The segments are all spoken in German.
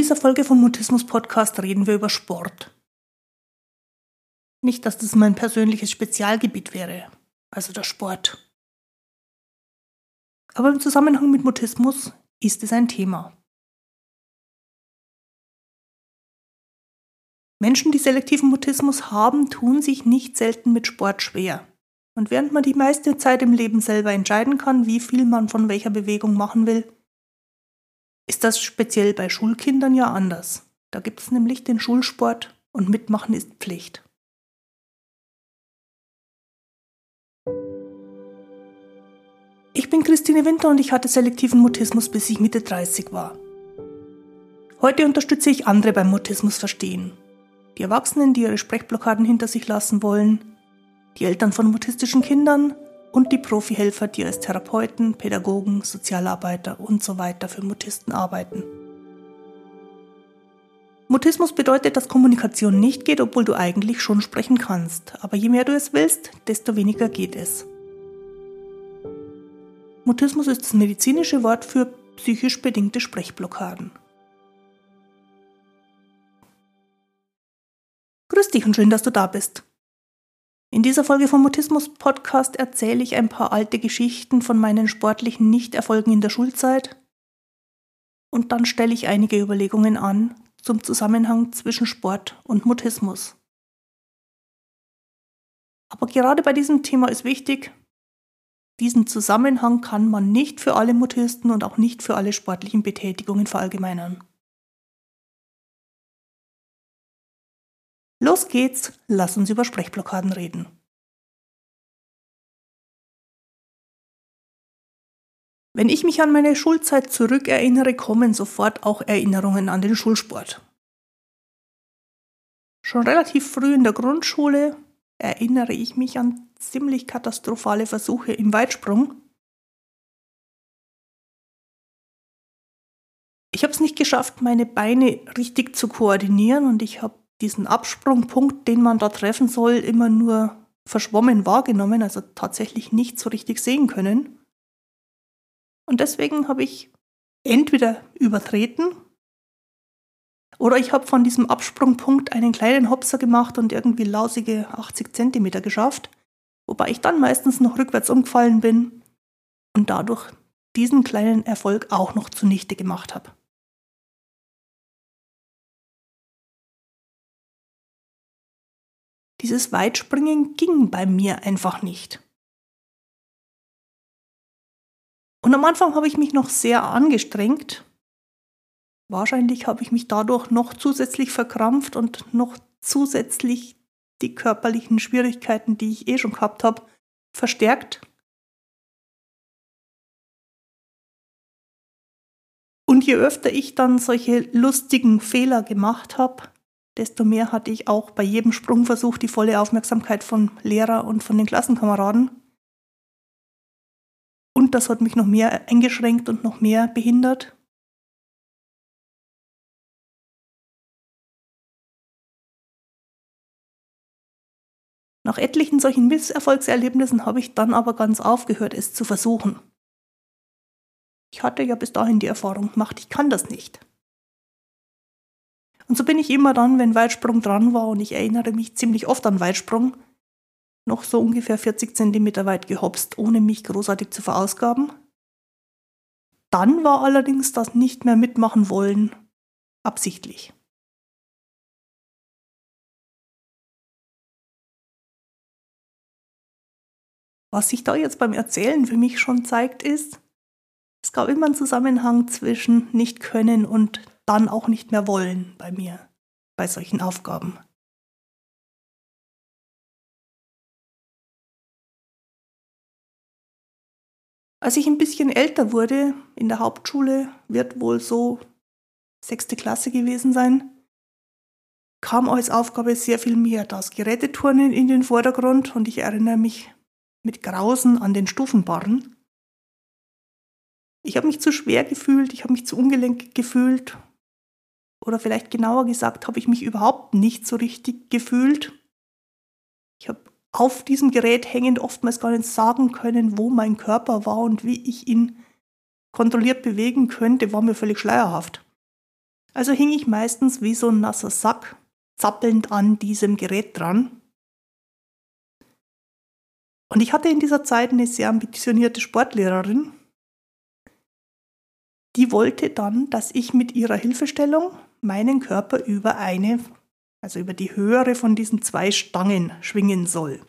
dieser Folge vom Mutismus Podcast reden wir über Sport. Nicht, dass das mein persönliches Spezialgebiet wäre, also der Sport. Aber im Zusammenhang mit Mutismus ist es ein Thema. Menschen, die selektiven Mutismus haben, tun sich nicht selten mit Sport schwer. Und während man die meiste Zeit im Leben selber entscheiden kann, wie viel man von welcher Bewegung machen will, ist das speziell bei Schulkindern ja anders. Da gibt es nämlich den Schulsport und Mitmachen ist Pflicht. Ich bin Christine Winter und ich hatte selektiven Mutismus, bis ich Mitte 30 war. Heute unterstütze ich andere beim Mutismus verstehen. Die Erwachsenen, die ihre Sprechblockaden hinter sich lassen wollen, die Eltern von mutistischen Kindern und die Profihelfer, die als Therapeuten, Pädagogen, Sozialarbeiter und so weiter für Mutisten arbeiten. Mutismus bedeutet, dass Kommunikation nicht geht, obwohl du eigentlich schon sprechen kannst. Aber je mehr du es willst, desto weniger geht es. Mutismus ist das medizinische Wort für psychisch bedingte Sprechblockaden. Grüß dich und schön, dass du da bist. In dieser Folge vom Mutismus Podcast erzähle ich ein paar alte Geschichten von meinen sportlichen Nichterfolgen in der Schulzeit und dann stelle ich einige Überlegungen an zum Zusammenhang zwischen Sport und Mutismus. Aber gerade bei diesem Thema ist wichtig, diesen Zusammenhang kann man nicht für alle Mutisten und auch nicht für alle sportlichen Betätigungen verallgemeinern. Los geht's, lass uns über Sprechblockaden reden. Wenn ich mich an meine Schulzeit zurückerinnere, kommen sofort auch Erinnerungen an den Schulsport. Schon relativ früh in der Grundschule erinnere ich mich an ziemlich katastrophale Versuche im Weitsprung. Ich habe es nicht geschafft, meine Beine richtig zu koordinieren und ich habe diesen Absprungpunkt, den man da treffen soll, immer nur verschwommen wahrgenommen, also tatsächlich nicht so richtig sehen können. Und deswegen habe ich entweder übertreten oder ich habe von diesem Absprungpunkt einen kleinen Hopser gemacht und irgendwie lausige 80 Zentimeter geschafft, wobei ich dann meistens noch rückwärts umgefallen bin und dadurch diesen kleinen Erfolg auch noch zunichte gemacht habe. Dieses Weitspringen ging bei mir einfach nicht. Und am Anfang habe ich mich noch sehr angestrengt. Wahrscheinlich habe ich mich dadurch noch zusätzlich verkrampft und noch zusätzlich die körperlichen Schwierigkeiten, die ich eh schon gehabt habe, verstärkt. Und je öfter ich dann solche lustigen Fehler gemacht habe, desto mehr hatte ich auch bei jedem Sprungversuch die volle Aufmerksamkeit von Lehrer und von den Klassenkameraden. Und das hat mich noch mehr eingeschränkt und noch mehr behindert. Nach etlichen solchen Misserfolgserlebnissen habe ich dann aber ganz aufgehört, es zu versuchen. Ich hatte ja bis dahin die Erfahrung gemacht, ich kann das nicht. Und so bin ich immer dann, wenn Weitsprung dran war, und ich erinnere mich ziemlich oft an Weitsprung, noch so ungefähr 40 Zentimeter weit gehopst, ohne mich großartig zu verausgaben. Dann war allerdings das nicht mehr mitmachen wollen absichtlich. Was sich da jetzt beim Erzählen für mich schon zeigt, ist, es gab immer einen Zusammenhang zwischen nicht können und dann auch nicht mehr wollen bei mir, bei solchen Aufgaben. Als ich ein bisschen älter wurde, in der Hauptschule, wird wohl so sechste Klasse gewesen sein, kam als Aufgabe sehr viel mehr das Geräteturnen in den Vordergrund und ich erinnere mich mit Grausen an den Stufenbarren. Ich habe mich zu schwer gefühlt, ich habe mich zu ungelenk gefühlt oder vielleicht genauer gesagt, habe ich mich überhaupt nicht so richtig gefühlt. Ich habe auf diesem Gerät hängend oftmals gar nicht sagen können, wo mein Körper war und wie ich ihn kontrolliert bewegen könnte, war mir völlig schleierhaft. Also hing ich meistens wie so ein nasser Sack zappelnd an diesem Gerät dran. Und ich hatte in dieser Zeit eine sehr ambitionierte Sportlehrerin. Die wollte dann, dass ich mit ihrer Hilfestellung meinen Körper über eine, also über die höhere von diesen zwei Stangen schwingen soll.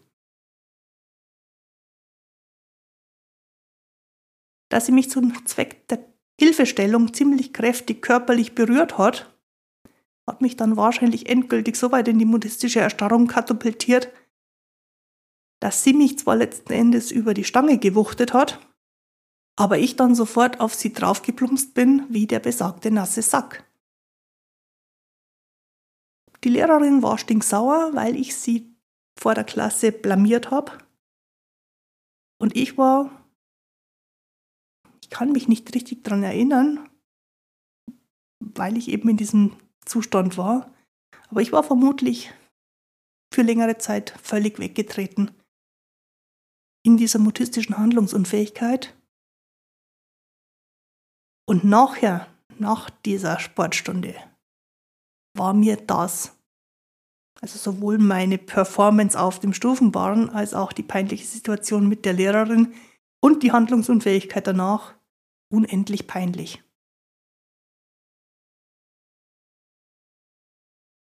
Dass sie mich zum Zweck der Hilfestellung ziemlich kräftig körperlich berührt hat, hat mich dann wahrscheinlich endgültig so weit in die buddhistische Erstarrung katapultiert, dass sie mich zwar letzten Endes über die Stange gewuchtet hat, aber ich dann sofort auf sie draufgeplumpst bin wie der besagte nasse Sack. Die Lehrerin war stinksauer, weil ich sie vor der Klasse blamiert habe. Und ich war, ich kann mich nicht richtig daran erinnern, weil ich eben in diesem Zustand war. Aber ich war vermutlich für längere Zeit völlig weggetreten in dieser mutistischen Handlungsunfähigkeit. Und nachher, nach dieser Sportstunde, war mir das, also sowohl meine Performance auf dem Stufenbahn als auch die peinliche Situation mit der Lehrerin und die Handlungsunfähigkeit danach, unendlich peinlich.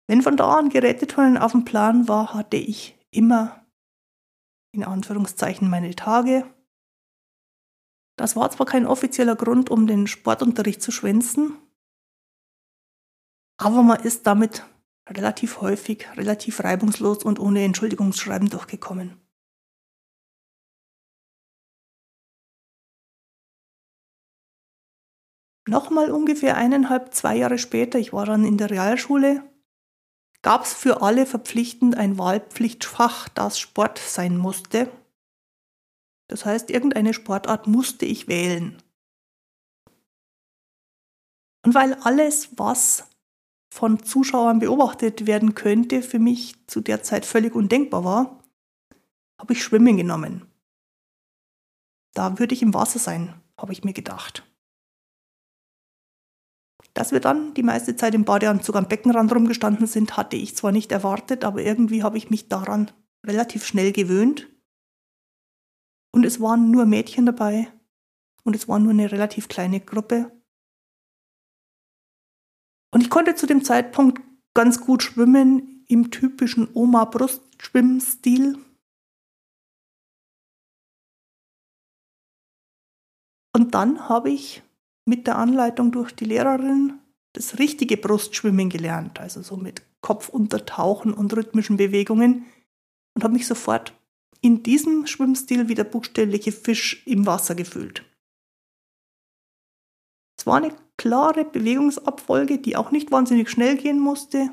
Wenn von da an Geräteturnen auf dem Plan war, hatte ich immer in Anführungszeichen meine Tage. Das war zwar kein offizieller Grund, um den Sportunterricht zu schwänzen, aber man ist damit relativ häufig, relativ reibungslos und ohne Entschuldigungsschreiben durchgekommen. Nochmal ungefähr eineinhalb, zwei Jahre später, ich war dann in der Realschule, gab es für alle verpflichtend ein Wahlpflichtfach, das Sport sein musste. Das heißt, irgendeine Sportart musste ich wählen. Und weil alles, was von Zuschauern beobachtet werden könnte, für mich zu der Zeit völlig undenkbar war, habe ich Schwimmen genommen. Da würde ich im Wasser sein, habe ich mir gedacht. Dass wir dann die meiste Zeit im Badeanzug am Beckenrand rumgestanden sind, hatte ich zwar nicht erwartet, aber irgendwie habe ich mich daran relativ schnell gewöhnt. Und es waren nur Mädchen dabei und es war nur eine relativ kleine Gruppe. Und ich konnte zu dem Zeitpunkt ganz gut schwimmen im typischen Oma-Brust-Schwimmstil. Und dann habe ich mit der Anleitung durch die Lehrerin das richtige Brustschwimmen gelernt, also so mit Kopf untertauchen und rhythmischen Bewegungen und habe mich sofort in diesem Schwimmstil wie der buchstäbliche Fisch im Wasser gefühlt. Es war eine klare Bewegungsabfolge, die auch nicht wahnsinnig schnell gehen musste.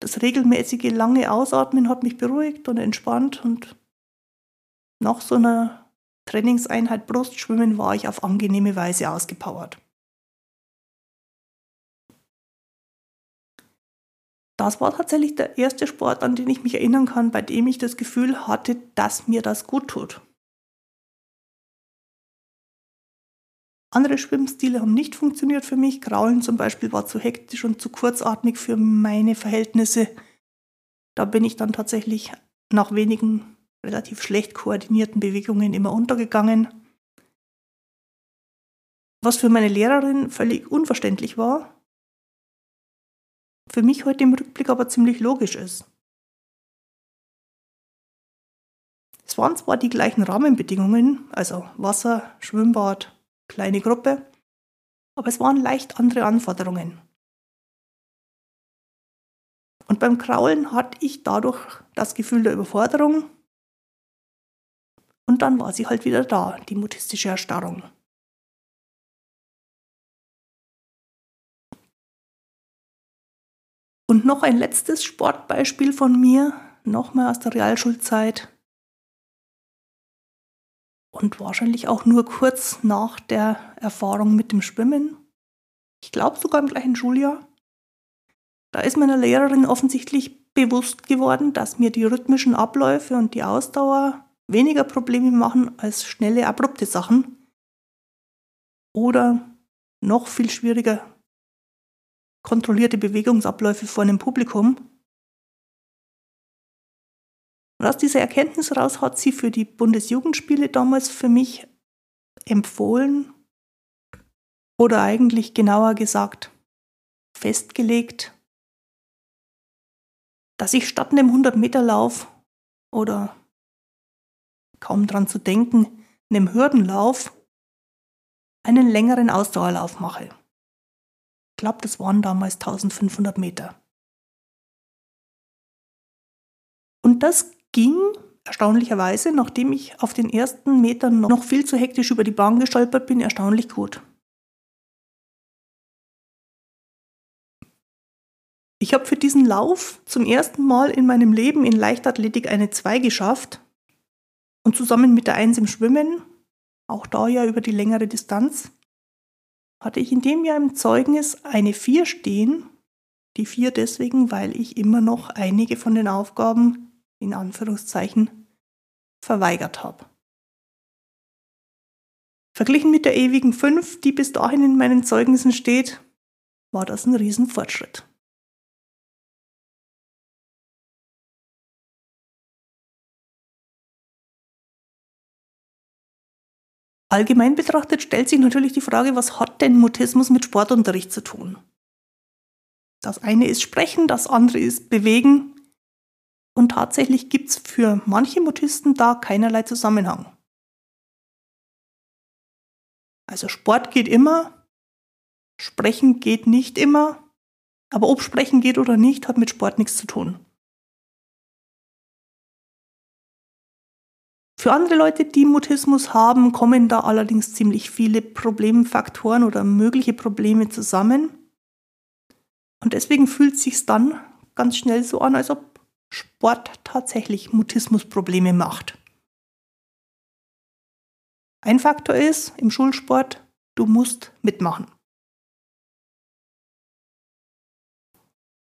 Das regelmäßige lange Ausatmen hat mich beruhigt und entspannt und nach so einer Trainingseinheit Brustschwimmen war ich auf angenehme Weise ausgepowert. Das war tatsächlich der erste Sport, an den ich mich erinnern kann, bei dem ich das Gefühl hatte, dass mir das gut tut. Andere Schwimmstile haben nicht funktioniert für mich. Kraulen zum Beispiel war zu hektisch und zu kurzatmig für meine Verhältnisse. Da bin ich dann tatsächlich nach wenigen relativ schlecht koordinierten Bewegungen immer untergegangen. Was für meine Lehrerin völlig unverständlich war, für mich heute im Rückblick aber ziemlich logisch ist. Es waren zwar die gleichen Rahmenbedingungen, also Wasser, Schwimmbad, kleine Gruppe, aber es waren leicht andere Anforderungen. Und beim Kraulen hatte ich dadurch das Gefühl der Überforderung und dann war sie halt wieder da, die mutistische Erstarrung. Und noch ein letztes Sportbeispiel von mir, nochmal aus der Realschulzeit. Und wahrscheinlich auch nur kurz nach der Erfahrung mit dem Schwimmen. Ich glaube sogar im gleichen Schuljahr. Da ist meiner Lehrerin offensichtlich bewusst geworden, dass mir die rhythmischen Abläufe und die Ausdauer weniger Probleme machen als schnelle, abrupte Sachen. Oder noch viel schwieriger, kontrollierte Bewegungsabläufe vor einem Publikum. Und aus dieser Erkenntnis heraus hat sie für die Bundesjugendspiele damals für mich empfohlen oder eigentlich genauer gesagt festgelegt, dass ich statt einem 100-Meter-Lauf oder kaum dran zu denken, einem Hürdenlauf einen längeren Ausdauerlauf mache. Ich glaube, das waren damals 1500 Meter. Und das ging erstaunlicherweise, nachdem ich auf den ersten Metern noch viel zu hektisch über die Bahn gestolpert bin, erstaunlich gut. Ich habe für diesen Lauf zum ersten Mal in meinem Leben in Leichtathletik eine 2 geschafft und zusammen mit der 1 im Schwimmen, auch da ja über die längere Distanz, hatte ich in dem Jahr im Zeugnis eine 4 stehen. Die 4 deswegen, weil ich immer noch einige von den Aufgaben, in Anführungszeichen, verweigert habe. Verglichen mit der ewigen 5, die bis dahin in meinen Zeugnissen steht, war das ein Riesenfortschritt. Allgemein betrachtet stellt sich natürlich die Frage, was hat denn Mutismus mit Sportunterricht zu tun? Das eine ist Sprechen, das andere ist Bewegen. Und tatsächlich gibt es für manche Mutisten da keinerlei Zusammenhang. Also Sport geht immer, Sprechen geht nicht immer, aber ob Sprechen geht oder nicht, hat mit Sport nichts zu tun. Für andere Leute, die Mutismus haben, kommen da allerdings ziemlich viele Problemfaktoren oder mögliche Probleme zusammen. Und deswegen fühlt es sich dann ganz schnell so an, als ob Sport tatsächlich Mutismusprobleme macht. Ein Faktor ist im Schulsport, du musst mitmachen.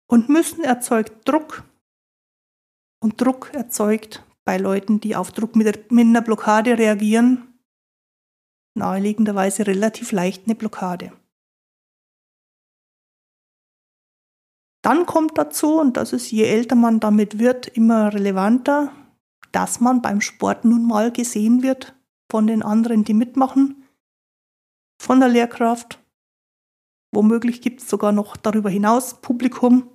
Und müssen erzeugt Druck und Druck erzeugt bei Leuten, die auf Druck mit, einer Blockade reagieren, naheliegenderweise relativ leicht eine Blockade. Dann kommt dazu, und das ist je älter man damit wird, immer relevanter, dass man beim Sport nun mal gesehen wird von den anderen, die mitmachen, von der Lehrkraft. Womöglich gibt es sogar noch darüber hinaus Publikum,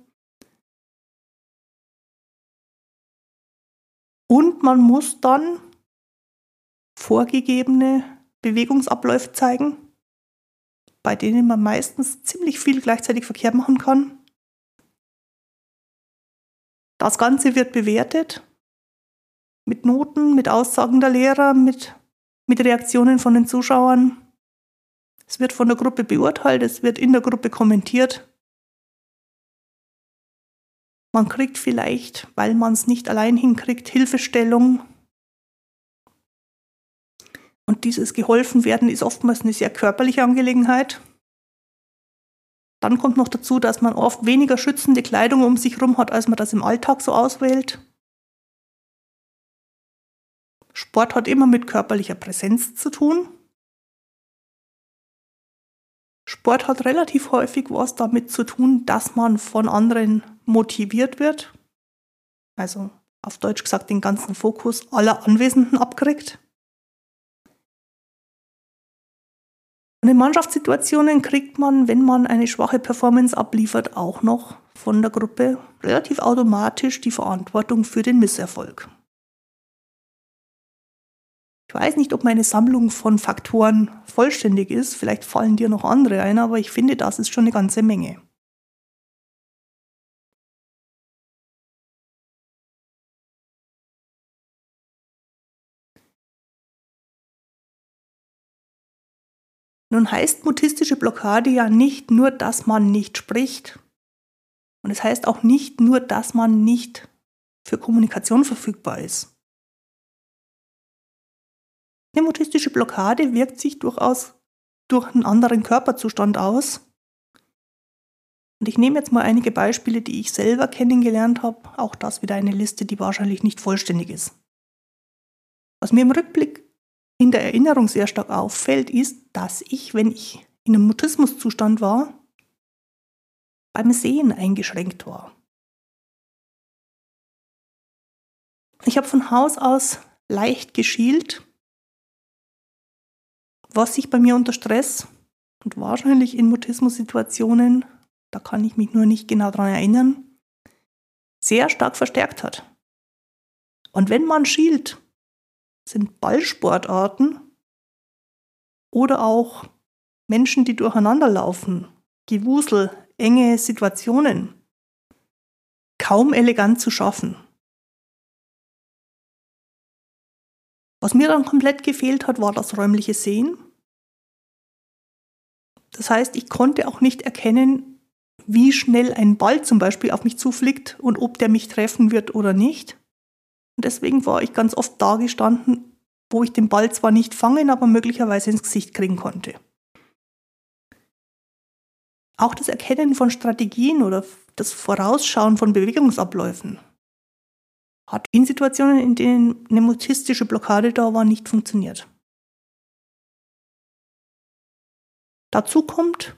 man muss dann vorgegebene Bewegungsabläufe zeigen, bei denen man meistens ziemlich viel gleichzeitig verkehrt machen kann. Das Ganze wird bewertet mit Noten, mit Aussagen der Lehrer, mit, mit Reaktionen von den Zuschauern. Es wird von der Gruppe beurteilt, es wird in der Gruppe kommentiert. Man kriegt vielleicht, weil man es nicht allein hinkriegt, Hilfestellung. Und dieses Geholfenwerden ist oftmals eine sehr körperliche Angelegenheit. Dann kommt noch dazu, dass man oft weniger schützende Kleidung um sich herum hat, als man das im Alltag so auswählt. Sport hat immer mit körperlicher Präsenz zu tun. Sport hat relativ häufig was damit zu tun, dass man von anderen motiviert wird. Also auf Deutsch gesagt den ganzen Fokus aller Anwesenden abkriegt. Und in Mannschaftssituationen kriegt man, wenn man eine schwache Performance abliefert, auch noch von der Gruppe relativ automatisch die Verantwortung für den Misserfolg. Ich weiß nicht, ob meine Sammlung von Faktoren vollständig ist. Vielleicht fallen dir noch andere ein, aber ich finde, das ist schon eine ganze Menge. Nun heißt mutistische Blockade ja nicht nur, dass man nicht spricht. Und es heißt auch nicht nur, dass man nicht für Kommunikation verfügbar ist. Eine mutistische Blockade wirkt sich durchaus durch einen anderen Körperzustand aus. Und ich nehme jetzt mal einige Beispiele, die ich selber kennengelernt habe. Auch das wieder eine Liste, die wahrscheinlich nicht vollständig ist. Was mir im Rückblick in der Erinnerung sehr stark auffällt, ist, dass ich, wenn ich in einem Mutismuszustand war, beim Sehen eingeschränkt war. Ich habe von Haus aus leicht geschielt, was sich bei mir unter Stress und wahrscheinlich in Mutismus-Situationen, da kann ich mich nur nicht genau daran erinnern, sehr stark verstärkt hat. Und wenn man schielt, sind Ballsportarten oder auch Menschen, die durcheinander laufen, Gewusel, enge Situationen, kaum elegant zu schaffen. Was mir dann komplett gefehlt hat, war das räumliche Sehen. Das heißt, ich konnte auch nicht erkennen, wie schnell ein Ball zum Beispiel auf mich zufliegt und ob der mich treffen wird oder nicht. Und deswegen war ich ganz oft da gestanden, wo ich den Ball zwar nicht fangen, aber möglicherweise ins Gesicht kriegen konnte. Auch das Erkennen von Strategien oder das Vorausschauen von Bewegungsabläufen hat in Situationen, in denen eine mutistische Blockade da war, nicht funktioniert. Dazu kommt,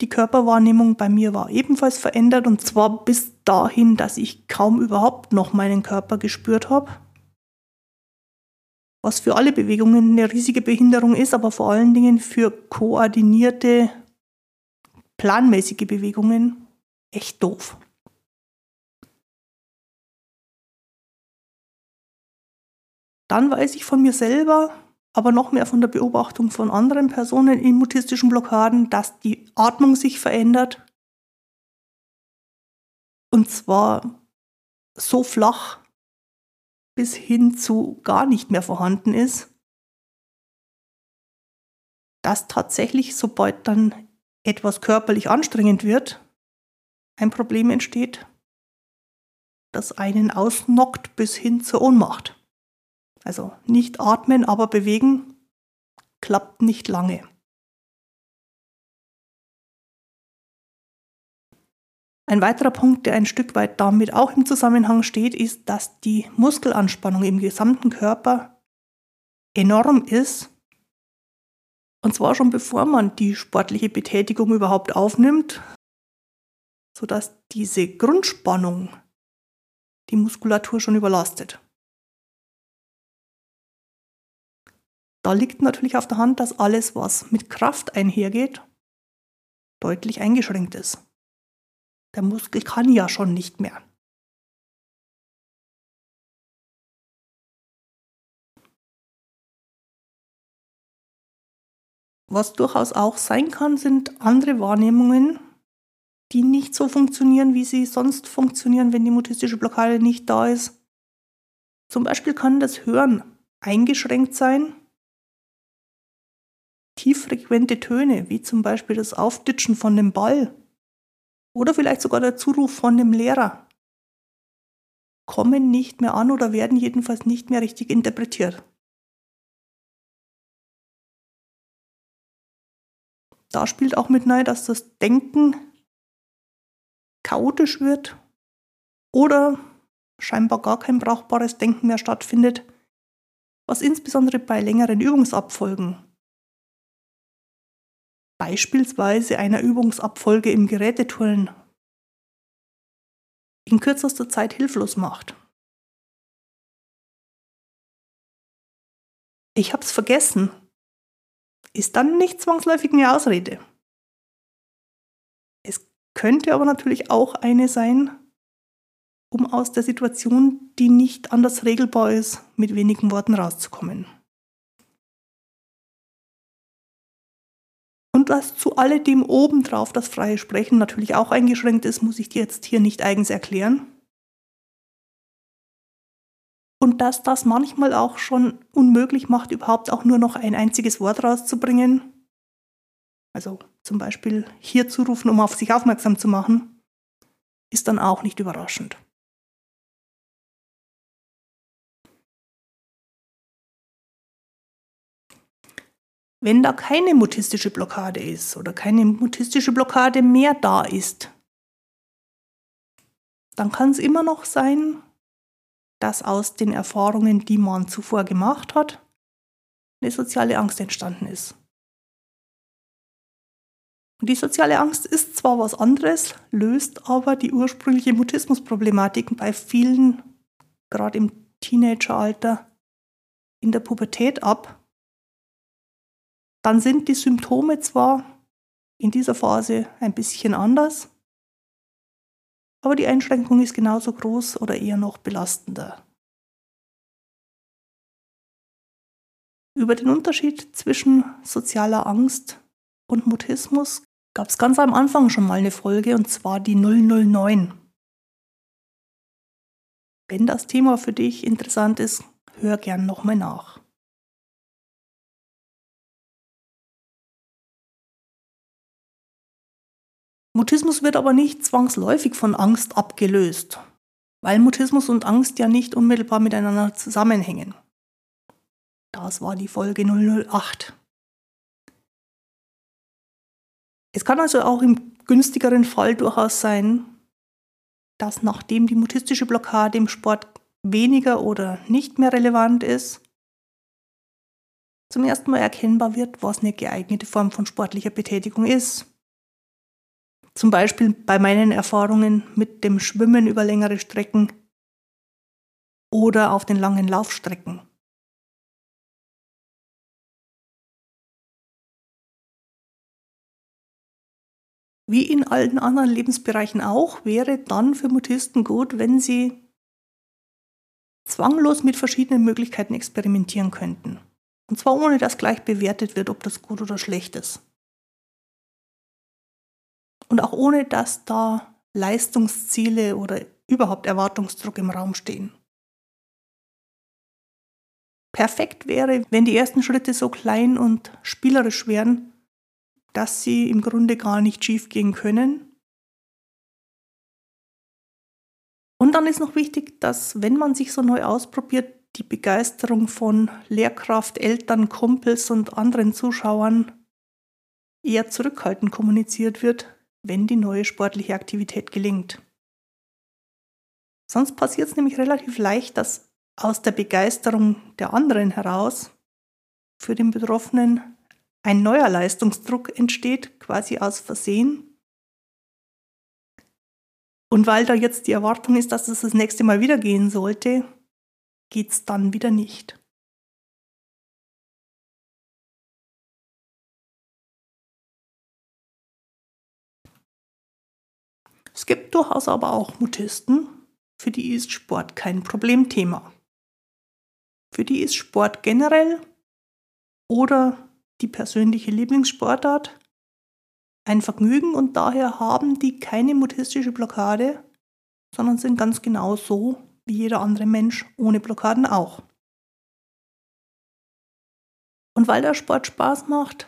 die Körperwahrnehmung bei mir war ebenfalls verändert und zwar bis dahin, dass ich kaum überhaupt noch meinen Körper gespürt habe. Was für alle Bewegungen eine riesige Behinderung ist, aber vor allen Dingen für koordinierte, planmäßige Bewegungen echt doof. Dann weiß ich von mir selber, aber noch mehr von der Beobachtung von anderen Personen in mutistischen Blockaden, dass die Atmung sich verändert. Und zwar so flach bis hin zu gar nicht mehr vorhanden ist, dass tatsächlich, sobald dann etwas körperlich anstrengend wird, ein Problem entsteht, das einen ausnockt bis hin zur Ohnmacht. Also nicht atmen, aber bewegen klappt nicht lange. Ein weiterer Punkt, der ein Stück weit damit auch im Zusammenhang steht, ist, dass die Muskelanspannung im gesamten Körper enorm ist. Und zwar schon bevor man die sportliche Betätigung überhaupt aufnimmt, sodass diese Grundspannung die Muskulatur schon überlastet. Da liegt natürlich auf der Hand, dass alles, was mit Kraft einhergeht, deutlich eingeschränkt ist. Der Muskel kann ja schon nicht mehr. Was durchaus auch sein kann, sind andere Wahrnehmungen, die nicht so funktionieren, wie sie sonst funktionieren, wenn die mutistische Blockade nicht da ist. Zum Beispiel kann das Hören eingeschränkt sein tieffrequente Töne, wie zum Beispiel das Aufditschen von dem Ball oder vielleicht sogar der Zuruf von dem Lehrer, kommen nicht mehr an oder werden jedenfalls nicht mehr richtig interpretiert. Da spielt auch mit rein, dass das Denken chaotisch wird oder scheinbar gar kein brauchbares Denken mehr stattfindet, was insbesondere bei längeren Übungsabfolgen beispielsweise einer Übungsabfolge im Geräteturnen in kürzester Zeit hilflos macht. Ich hab's vergessen, ist dann nicht zwangsläufig eine Ausrede. Es könnte aber natürlich auch eine sein, um aus der Situation, die nicht anders regelbar ist, mit wenigen Worten rauszukommen. Und dass zu alledem obendrauf das freie Sprechen natürlich auch eingeschränkt ist, muss ich dir jetzt hier nicht eigens erklären. Und dass das manchmal auch schon unmöglich macht, überhaupt auch nur noch ein einziges Wort rauszubringen. Also zum Beispiel hier zu rufen, um auf sich aufmerksam zu machen, ist dann auch nicht überraschend. Wenn da keine mutistische Blockade ist oder keine mutistische Blockade mehr da ist, dann kann es immer noch sein, dass aus den Erfahrungen, die man zuvor gemacht hat, eine soziale Angst entstanden ist. Und die soziale Angst ist zwar was anderes, löst aber die ursprüngliche Mutismusproblematik bei vielen, gerade im Teenageralter, in der Pubertät ab. Dann sind die Symptome zwar in dieser Phase ein bisschen anders, aber die Einschränkung ist genauso groß oder eher noch belastender. Über den Unterschied zwischen sozialer Angst und Mutismus gab es ganz am Anfang schon mal eine Folge, und zwar die 009. Wenn das Thema für dich interessant ist, hör gern nochmal nach. Mutismus wird aber nicht zwangsläufig von Angst abgelöst, weil Mutismus und Angst ja nicht unmittelbar miteinander zusammenhängen. Das war die Folge 008. Es kann also auch im günstigeren Fall durchaus sein, dass nachdem die mutistische Blockade im Sport weniger oder nicht mehr relevant ist, zum ersten Mal erkennbar wird, was eine geeignete Form von sportlicher Betätigung ist. Zum Beispiel bei meinen Erfahrungen mit dem Schwimmen über längere Strecken oder auf den langen Laufstrecken. wie in allen anderen Lebensbereichen auch, wäre dann für Mutisten gut, wenn sie zwanglos mit verschiedenen Möglichkeiten experimentieren könnten. Und zwar ohne dass gleich bewertet wird, ob das gut oder schlecht ist. Und auch ohne dass da Leistungsziele oder überhaupt Erwartungsdruck im Raum stehen. Perfekt wäre, wenn die ersten Schritte so klein und spielerisch wären, dass sie im Grunde gar nicht schief gehen können. Und dann ist noch wichtig, dass wenn man sich so neu ausprobiert, die Begeisterung von Lehrkraft, Eltern, Kumpels und anderen Zuschauern eher zurückhaltend kommuniziert wird, wenn die neue sportliche Aktivität gelingt. Sonst passiert es nämlich relativ leicht, dass aus der Begeisterung der anderen heraus für den Betroffenen ein neuer Leistungsdruck entsteht, quasi aus Versehen. Und weil da jetzt die Erwartung ist, dass es das nächste Mal wieder gehen sollte, geht es dann wieder nicht. Es gibt durchaus aber auch Mutisten, für die ist Sport kein Problemthema. Für die ist Sport generell oder die persönliche Lieblingssportart, ein Vergnügen und daher haben die keine mutistische Blockade, sondern sind ganz genau so wie jeder andere Mensch ohne Blockaden auch. Und weil der Sport Spaß macht,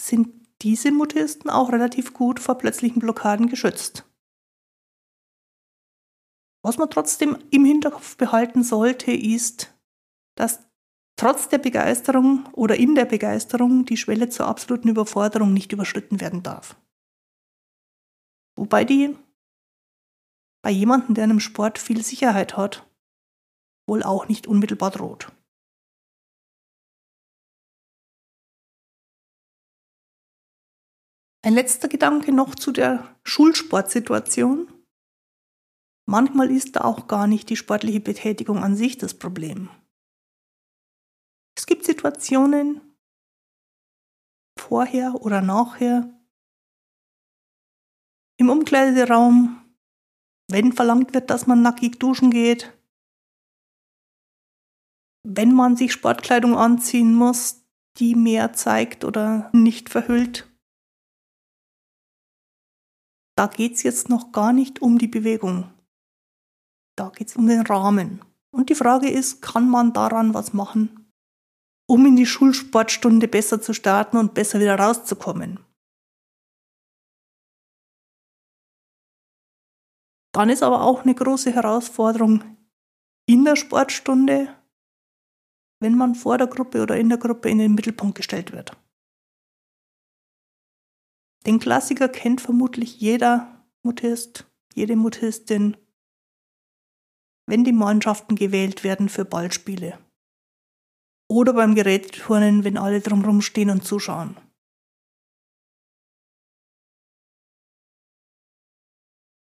sind diese Mutisten auch relativ gut vor plötzlichen Blockaden geschützt. Was man trotzdem im Hinterkopf behalten sollte, ist, dass trotz der Begeisterung oder in der Begeisterung die Schwelle zur absoluten Überforderung nicht überschritten werden darf. Wobei die bei jemandem, der in einem Sport viel Sicherheit hat, wohl auch nicht unmittelbar droht. Ein letzter Gedanke noch zu der Schulsportsituation. Manchmal ist da auch gar nicht die sportliche Betätigung an sich das Problem. Es gibt Situationen vorher oder nachher im Umkleideraum, wenn verlangt wird, dass man nackig duschen geht, wenn man sich Sportkleidung anziehen muss, die mehr zeigt oder nicht verhüllt. Da geht es jetzt noch gar nicht um die Bewegung. Da geht es um den Rahmen. Und die Frage ist, kann man daran was machen? um in die Schulsportstunde besser zu starten und besser wieder rauszukommen. Dann ist aber auch eine große Herausforderung in der Sportstunde, wenn man vor der Gruppe oder in der Gruppe in den Mittelpunkt gestellt wird. Den Klassiker kennt vermutlich jeder Mutist, jede Mutistin, wenn die Mannschaften gewählt werden für Ballspiele. Oder beim Gerätturnen, wenn alle drumherum stehen und zuschauen.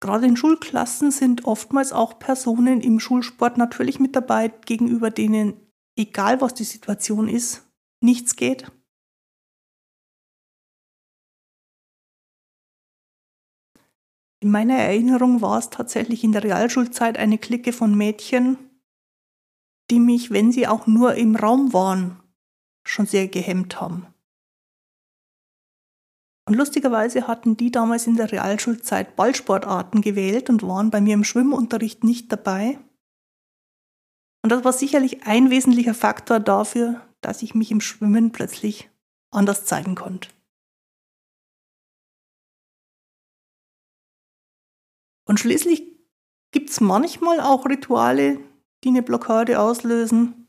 Gerade in Schulklassen sind oftmals auch Personen im Schulsport natürlich mit dabei, gegenüber denen, egal was die Situation ist, nichts geht In meiner Erinnerung war es tatsächlich in der Realschulzeit eine Clique von Mädchen, die mich, wenn sie auch nur im Raum waren, schon sehr gehemmt haben. Und lustigerweise hatten die damals in der Realschulzeit Ballsportarten gewählt und waren bei mir im Schwimmunterricht nicht dabei. Und das war sicherlich ein wesentlicher Faktor dafür, dass ich mich im Schwimmen plötzlich anders zeigen konnte. Und schließlich gibt es manchmal auch Rituale, die eine Blockade auslösen,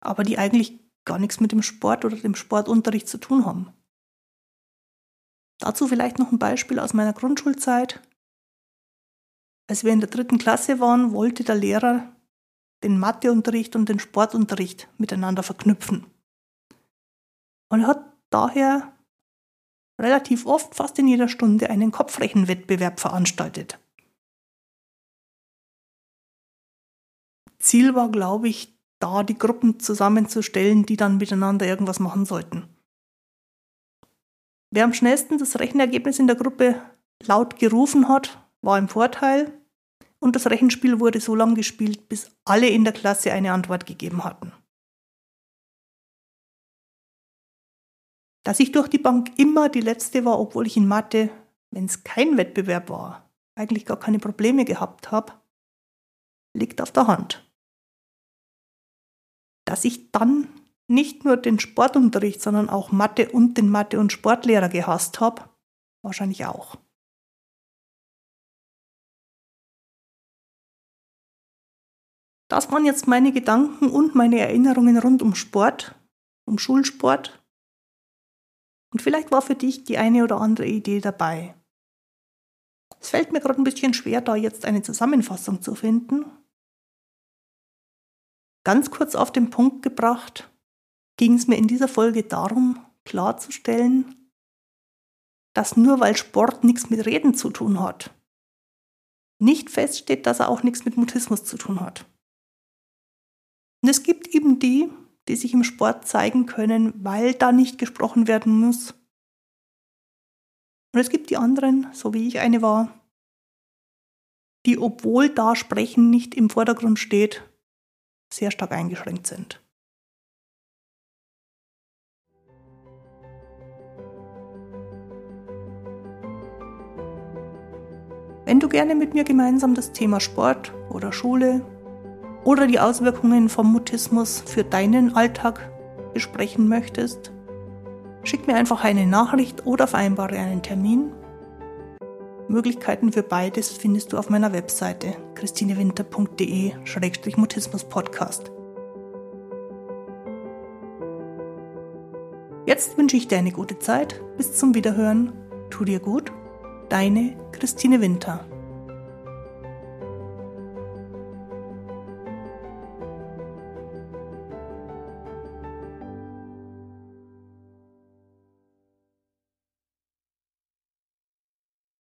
aber die eigentlich gar nichts mit dem Sport oder dem Sportunterricht zu tun haben. Dazu vielleicht noch ein Beispiel aus meiner Grundschulzeit. Als wir in der dritten Klasse waren, wollte der Lehrer den Matheunterricht und den Sportunterricht miteinander verknüpfen. Und er hat daher relativ oft, fast in jeder Stunde, einen Kopfrechenwettbewerb veranstaltet. Ziel war, glaube ich, da die Gruppen zusammenzustellen, die dann miteinander irgendwas machen sollten. Wer am schnellsten das Rechenergebnis in der Gruppe laut gerufen hat, war im Vorteil und das Rechenspiel wurde so lange gespielt, bis alle in der Klasse eine Antwort gegeben hatten. Dass ich durch die Bank immer die Letzte war, obwohl ich in Mathe, wenn es kein Wettbewerb war, eigentlich gar keine Probleme gehabt habe, liegt auf der Hand. Dass ich dann nicht nur den Sportunterricht, sondern auch Mathe und den Mathe- und Sportlehrer gehasst habe, wahrscheinlich auch. Das waren jetzt meine Gedanken und meine Erinnerungen rund um Sport, um Schulsport und vielleicht war für dich die eine oder andere Idee dabei. Es fällt mir gerade ein bisschen schwer, da jetzt eine Zusammenfassung zu finden. Ganz kurz auf den Punkt gebracht, ging es mir in dieser Folge darum, klarzustellen, dass nur weil Sport nichts mit Reden zu tun hat, nicht feststeht, dass er auch nichts mit Mutismus zu tun hat. Und es gibt eben die, die sich im Sport zeigen können, weil da nicht gesprochen werden muss. Und es gibt die anderen, so wie ich eine war, die, obwohl da Sprechen nicht im Vordergrund steht, sehr stark eingeschränkt sind. Wenn du gerne mit mir gemeinsam das Thema Sport oder Schule oder die Auswirkungen vom Mutismus für deinen Alltag besprechen möchtest, schick mir einfach eine Nachricht oder vereinbare einen Termin. Möglichkeiten für beides findest du auf meiner Webseite christinewinter.de-mutismus-podcast. Jetzt wünsche ich dir eine gute Zeit. Bis zum Wiederhören. Tu dir gut. Deine Christine Winter.